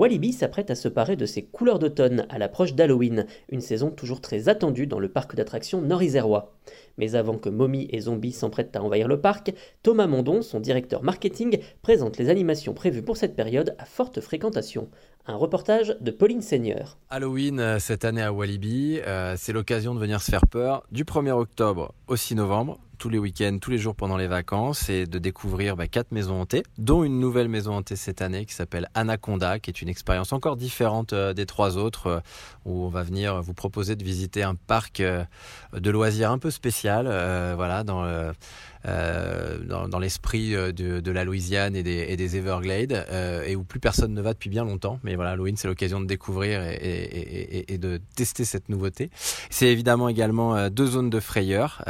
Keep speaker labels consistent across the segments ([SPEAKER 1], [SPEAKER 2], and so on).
[SPEAKER 1] Walibi s'apprête à se parer de ses couleurs d'automne à l'approche d'Halloween, une saison toujours très attendue dans le parc d'attractions nord-isérois. Mais avant que Mommy et Zombie s'emprêtent à envahir le parc, Thomas Mondon, son directeur marketing, présente les animations prévues pour cette période à forte fréquentation. Un reportage de Pauline Seigneur.
[SPEAKER 2] Halloween euh, cette année à Walibi, euh, c'est l'occasion de venir se faire peur du 1er octobre au 6 novembre tous les week-ends, tous les jours pendant les vacances et de découvrir bah, quatre maisons hantées, dont une nouvelle maison hantée cette année qui s'appelle Anaconda, qui est une expérience encore différente euh, des trois autres, euh, où on va venir vous proposer de visiter un parc euh, de loisirs un peu spécial, voilà, dans dans, l'esprit de, la Louisiane et des, Everglades, et où plus personne ne va depuis bien longtemps. Mais voilà, Halloween, c'est l'occasion de découvrir et, de tester cette nouveauté. C'est évidemment également deux zones de frayeur,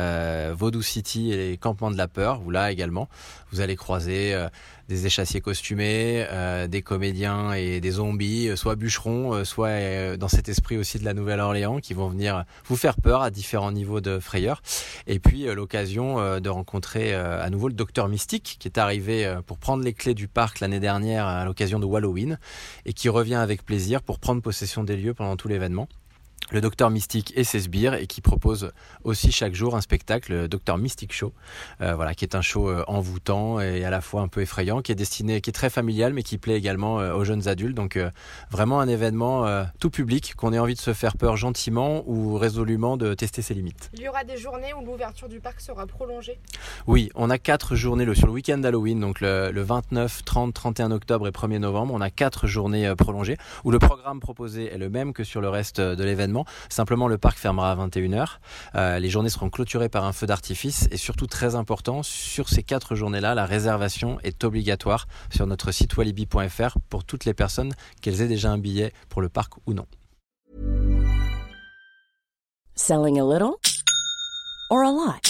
[SPEAKER 2] Vaudou Et les campements de la peur, où là également, vous allez croiser euh, des échassiers costumés, euh, des comédiens et des zombies, euh, soit bûcherons, soit dans cet esprit aussi de la Nouvelle-Orléans, qui vont venir vous faire peur à différents niveaux de frayeur. Et puis l'occasion de rencontrer à nouveau le docteur Mystique, qui est arrivé pour prendre les clés du parc l'année dernière à l'occasion de Halloween, et qui revient avec plaisir pour prendre possession des lieux pendant tout l'événement le Docteur Mystique et ses sbires et qui propose aussi chaque jour un spectacle, le Docteur Mystique Show, euh, voilà, qui est un show euh, envoûtant et à la fois un peu effrayant, qui est destiné, qui est très familial, mais qui plaît également euh, aux jeunes adultes. Donc vraiment un événement tout public qu'on ait envie de se faire peur gentiment ou résolument de tester ses limites.
[SPEAKER 3] Il y aura des journées où l'ouverture du parc sera prolongée?
[SPEAKER 2] Oui, on a quatre journées sur le week-end d'Halloween, donc le, le, 29, 30, 31 octobre et 1er novembre. On a quatre journées prolongées où le programme proposé est le même que sur le reste de l'événement Simplement, le parc fermera à 21h. Euh, les journées seront clôturées par un feu d'artifice et surtout très important, sur ces quatre journées-là, la réservation est obligatoire sur notre site walibi.fr pour toutes les personnes, qu'elles aient déjà un billet pour le parc ou non.
[SPEAKER 4] Selling a little or a lot?